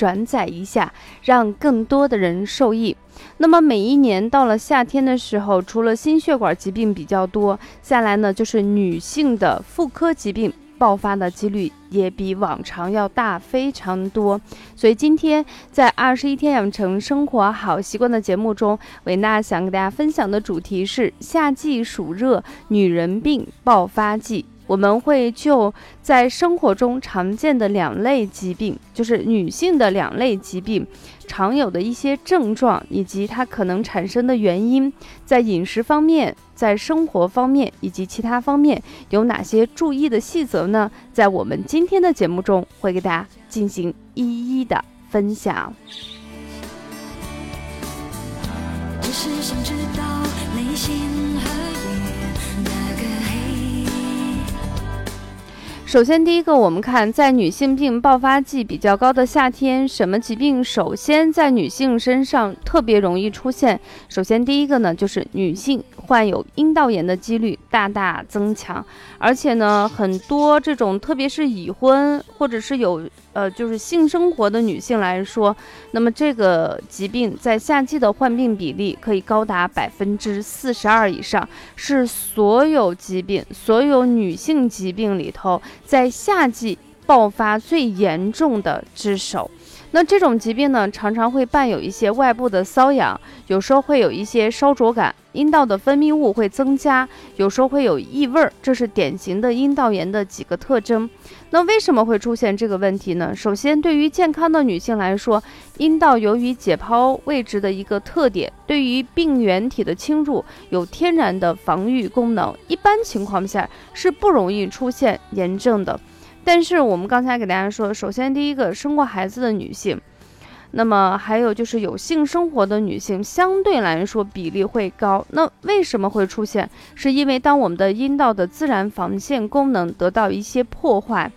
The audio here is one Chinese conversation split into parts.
转载一下，让更多的人受益。那么每一年到了夏天的时候，除了心血管疾病比较多，下来呢就是女性的妇科疾病。爆发的几率也比往常要大非常多，所以今天在二十一天养成生活好习惯的节目中，维娜想给大家分享的主题是夏季暑热女人病爆发季。我们会就在生活中常见的两类疾病，就是女性的两类疾病常有的一些症状，以及它可能产生的原因，在饮食方面、在生活方面以及其他方面有哪些注意的细则呢？在我们今天的节目中会给大家进行一一的分享。首先，第一个，我们看在女性病爆发季比较高的夏天，什么疾病首先在女性身上特别容易出现？首先，第一个呢，就是女性患有阴道炎的几率大大增强，而且呢，很多这种特别是已婚或者是有呃就是性生活的女性来说，那么这个疾病在夏季的患病比例可以高达百分之四十二以上，是所有疾病所有女性疾病里头。在夏季爆发最严重的之首，那这种疾病呢，常常会伴有一些外部的瘙痒，有时候会有一些烧灼感，阴道的分泌物会增加，有时候会有异味儿，这是典型的阴道炎的几个特征。那为什么会出现这个问题呢？首先，对于健康的女性来说，阴道由于解剖位置的一个特点，对于病原体的侵入有天然的防御功能，一般情况下是不容易出现炎症的。但是我们刚才给大家说，首先第一个生过孩子的女性，那么还有就是有性生活的女性，相对来说比例会高。那为什么会出现？是因为当我们的阴道的自然防线功能得到一些破坏。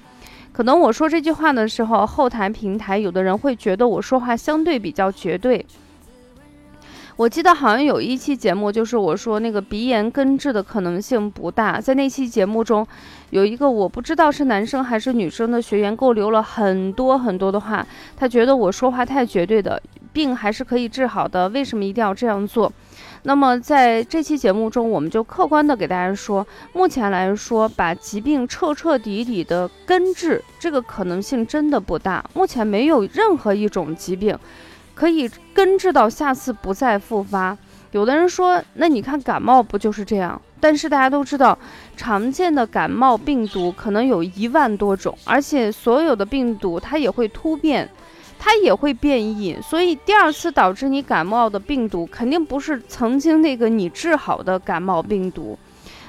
可能我说这句话的时候，后台平台有的人会觉得我说话相对比较绝对。我记得好像有一期节目，就是我说那个鼻炎根治的可能性不大。在那期节目中，有一个我不知道是男生还是女生的学员给我留了很多很多的话，他觉得我说话太绝对的，病还是可以治好的，为什么一定要这样做？那么在这期节目中，我们就客观的给大家说，目前来说，把疾病彻彻底底的根治，这个可能性真的不大。目前没有任何一种疾病可以根治到下次不再复发。有的人说，那你看感冒不就是这样？但是大家都知道，常见的感冒病毒可能有一万多种，而且所有的病毒它也会突变。它也会变异，所以第二次导致你感冒的病毒肯定不是曾经那个你治好的感冒病毒。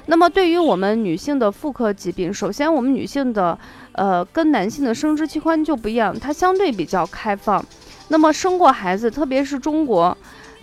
那么对于我们女性的妇科疾病，首先我们女性的呃跟男性的生殖器官就不一样，它相对比较开放。那么生过孩子，特别是中国，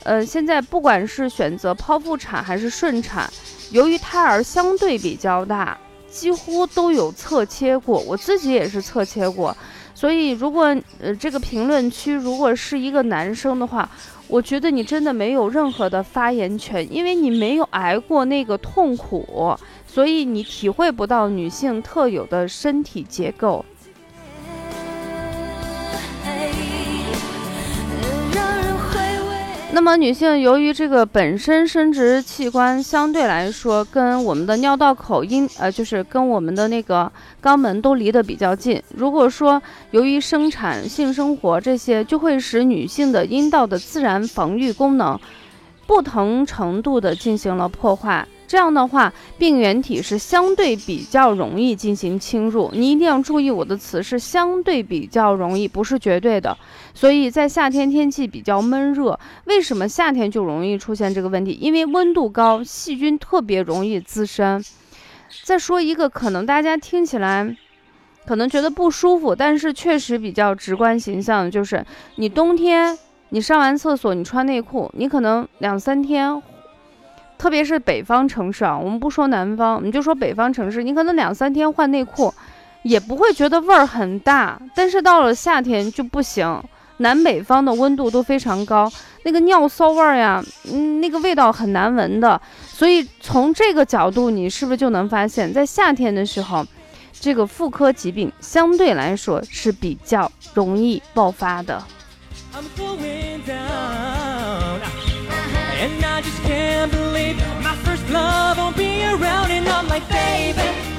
呃现在不管是选择剖腹产还是顺产，由于胎儿相对比较大，几乎都有侧切过，我自己也是侧切过。所以，如果呃这个评论区如果是一个男生的话，我觉得你真的没有任何的发言权，因为你没有挨过那个痛苦，所以你体会不到女性特有的身体结构。那么女性由于这个本身生殖器官相对来说跟我们的尿道口阴呃就是跟我们的那个肛门都离得比较近，如果说由于生产、性生活这些，就会使女性的阴道的自然防御功能不同程度的进行了破坏。这样的话，病原体是相对比较容易进行侵入。你一定要注意我的词是相对比较容易，不是绝对的。所以在夏天天气比较闷热，为什么夏天就容易出现这个问题？因为温度高，细菌特别容易滋生。再说一个，可能大家听起来可能觉得不舒服，但是确实比较直观形象的就是，你冬天你上完厕所你穿内裤，你可能两三天，特别是北方城市啊，我们不说南方，我们就说北方城市，你可能两三天换内裤，也不会觉得味儿很大。但是到了夏天就不行，南北方的温度都非常高，那个尿骚味儿呀，嗯，那个味道很难闻的。所以从这个角度，你是不是就能发现，在夏天的时候，这个妇科疾病相对来说是比较容易爆发的。I'm going down. And I just can't believe my first love won't be around. And I'm like, baby.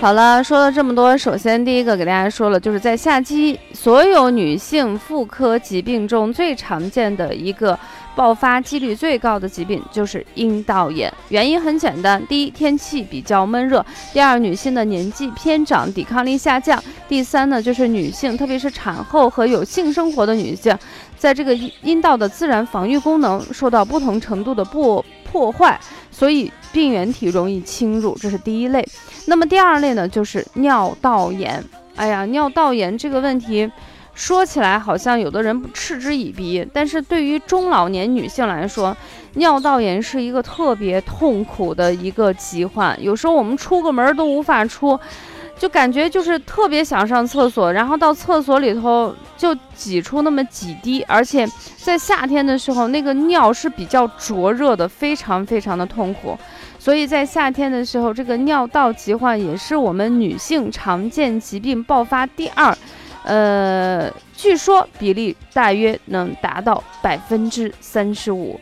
好了，说了这么多，首先第一个给大家说了，就是在夏季，所有女性妇科疾病中最常见的一个。爆发几率最高的疾病就是阴道炎，原因很简单：第一，天气比较闷热；第二，女性的年纪偏长，抵抗力下降；第三呢，就是女性，特别是产后和有性生活的女性，在这个阴道的自然防御功能受到不同程度的不破坏，所以病原体容易侵入，这是第一类。那么第二类呢，就是尿道炎。哎呀，尿道炎这个问题。说起来好像有的人嗤之以鼻，但是对于中老年女性来说，尿道炎是一个特别痛苦的一个疾患。有时候我们出个门都无法出，就感觉就是特别想上厕所，然后到厕所里头就挤出那么几滴，而且在夏天的时候，那个尿是比较灼热的，非常非常的痛苦。所以在夏天的时候，这个尿道疾患也是我们女性常见疾病爆发第二。呃，据说比例大约能达到百分之三十五。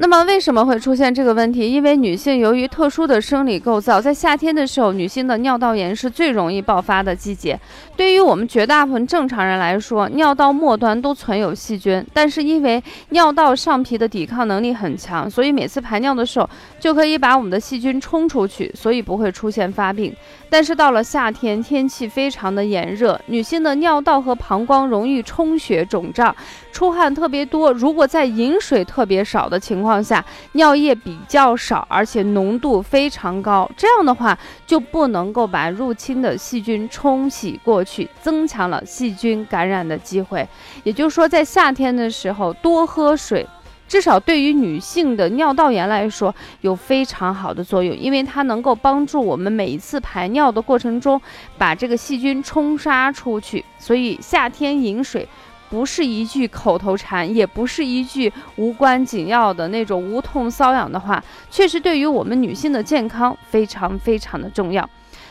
那么为什么会出现这个问题？因为女性由于特殊的生理构造，在夏天的时候，女性的尿道炎是最容易爆发的季节。对于我们绝大部分正常人来说，尿道末端都存有细菌，但是因为尿道上皮的抵抗能力很强，所以每次排尿的时候就可以把我们的细菌冲出去，所以不会出现发病。但是到了夏天，天气非常的炎热，女性的尿道和膀胱容易充血肿胀，出汗特别多。如果在饮水特别少的情况下，尿液比较少，而且浓度非常高，这样的话就不能够把入侵的细菌冲洗过去，增强了细菌感染的机会。也就是说，在夏天的时候多喝水。至少对于女性的尿道炎来说，有非常好的作用，因为它能够帮助我们每一次排尿的过程中，把这个细菌冲杀出去。所以夏天饮水，不是一句口头禅，也不是一句无关紧要的那种无痛瘙痒的话，确实对于我们女性的健康非常非常的重要。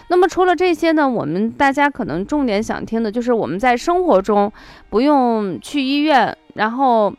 那么除了这些呢，我们大家可能重点想听的就是我们在生活中不用去医院，然后。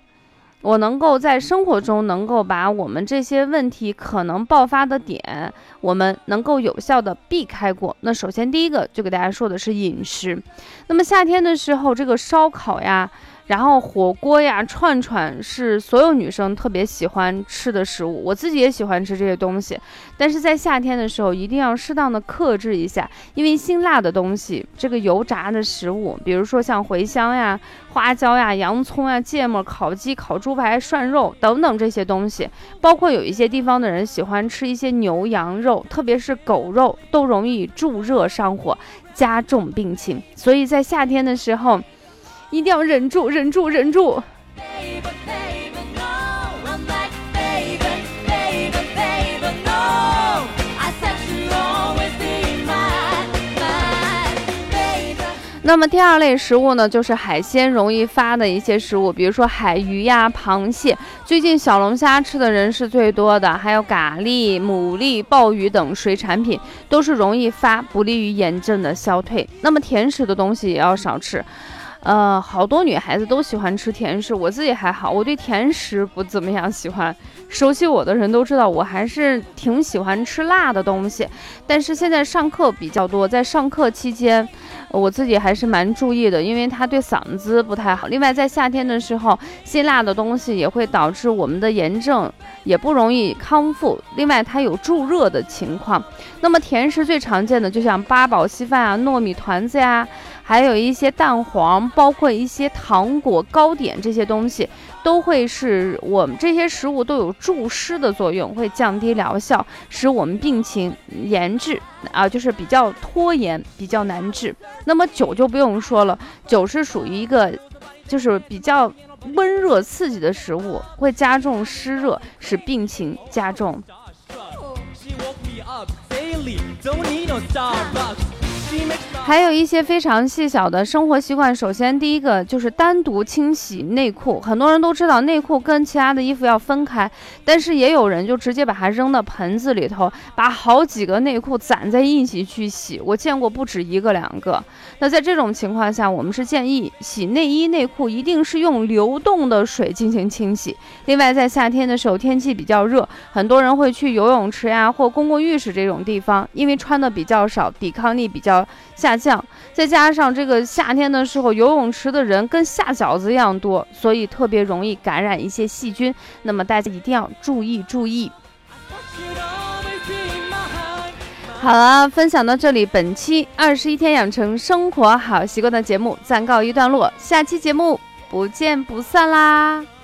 我能够在生活中能够把我们这些问题可能爆发的点，我们能够有效的避开过。那首先第一个就给大家说的是饮食。那么夏天的时候，这个烧烤呀。然后火锅呀、串串是所有女生特别喜欢吃的食物，我自己也喜欢吃这些东西。但是在夏天的时候，一定要适当的克制一下，因为辛辣的东西，这个油炸的食物，比如说像茴香呀、花椒呀、洋葱呀、芥末、烤鸡、烤猪排、涮肉等等这些东西，包括有一些地方的人喜欢吃一些牛羊肉，特别是狗肉，都容易助热上火，加重病情。所以在夏天的时候。一定要忍住，忍住，忍住。那么第二类食物呢，就是海鲜容易发的一些食物，比如说海鱼呀、螃蟹。最近小龙虾吃的人是最多的，还有蛤蜊、牡蛎、鲍鱼等水产品都是容易发，不利于炎症的消退。那么甜食的东西也要少吃。呃，好多女孩子都喜欢吃甜食，我自己还好，我对甜食不怎么样喜欢。熟悉我的人都知道，我还是挺喜欢吃辣的东西。但是现在上课比较多，在上课期间，我自己还是蛮注意的，因为它对嗓子不太好。另外，在夏天的时候，辛辣的东西也会导致我们的炎症也不容易康复。另外，它有助热的情况。那么甜食最常见的，就像八宝稀饭啊、糯米团子呀。还有一些蛋黄，包括一些糖果、糕点这些东西，都会是我们这些食物都有助湿的作用，会降低疗效，使我们病情延治啊，就是比较拖延，比较难治。那么酒就不用说了，酒是属于一个，就是比较温热刺激的食物，会加重湿热，使病情加重。还有一些非常细小的生活习惯。首先，第一个就是单独清洗内裤。很多人都知道内裤跟其他的衣服要分开，但是也有人就直接把它扔到盆子里头，把好几个内裤攒在一起去洗。我见过不止一个两个。那在这种情况下，我们是建议洗内衣内裤一定是用流动的水进行清洗。另外，在夏天的时候天气比较热，很多人会去游泳池呀或公共浴室这种地方，因为穿的比较少，抵抗力比较下。降，再加上这个夏天的时候，游泳池的人跟下饺子一样多，所以特别容易感染一些细菌。那么大家一定要注意注意。好了，分享到这里，本期二十一天养成生活好习惯的节目暂告一段落，下期节目不见不散啦。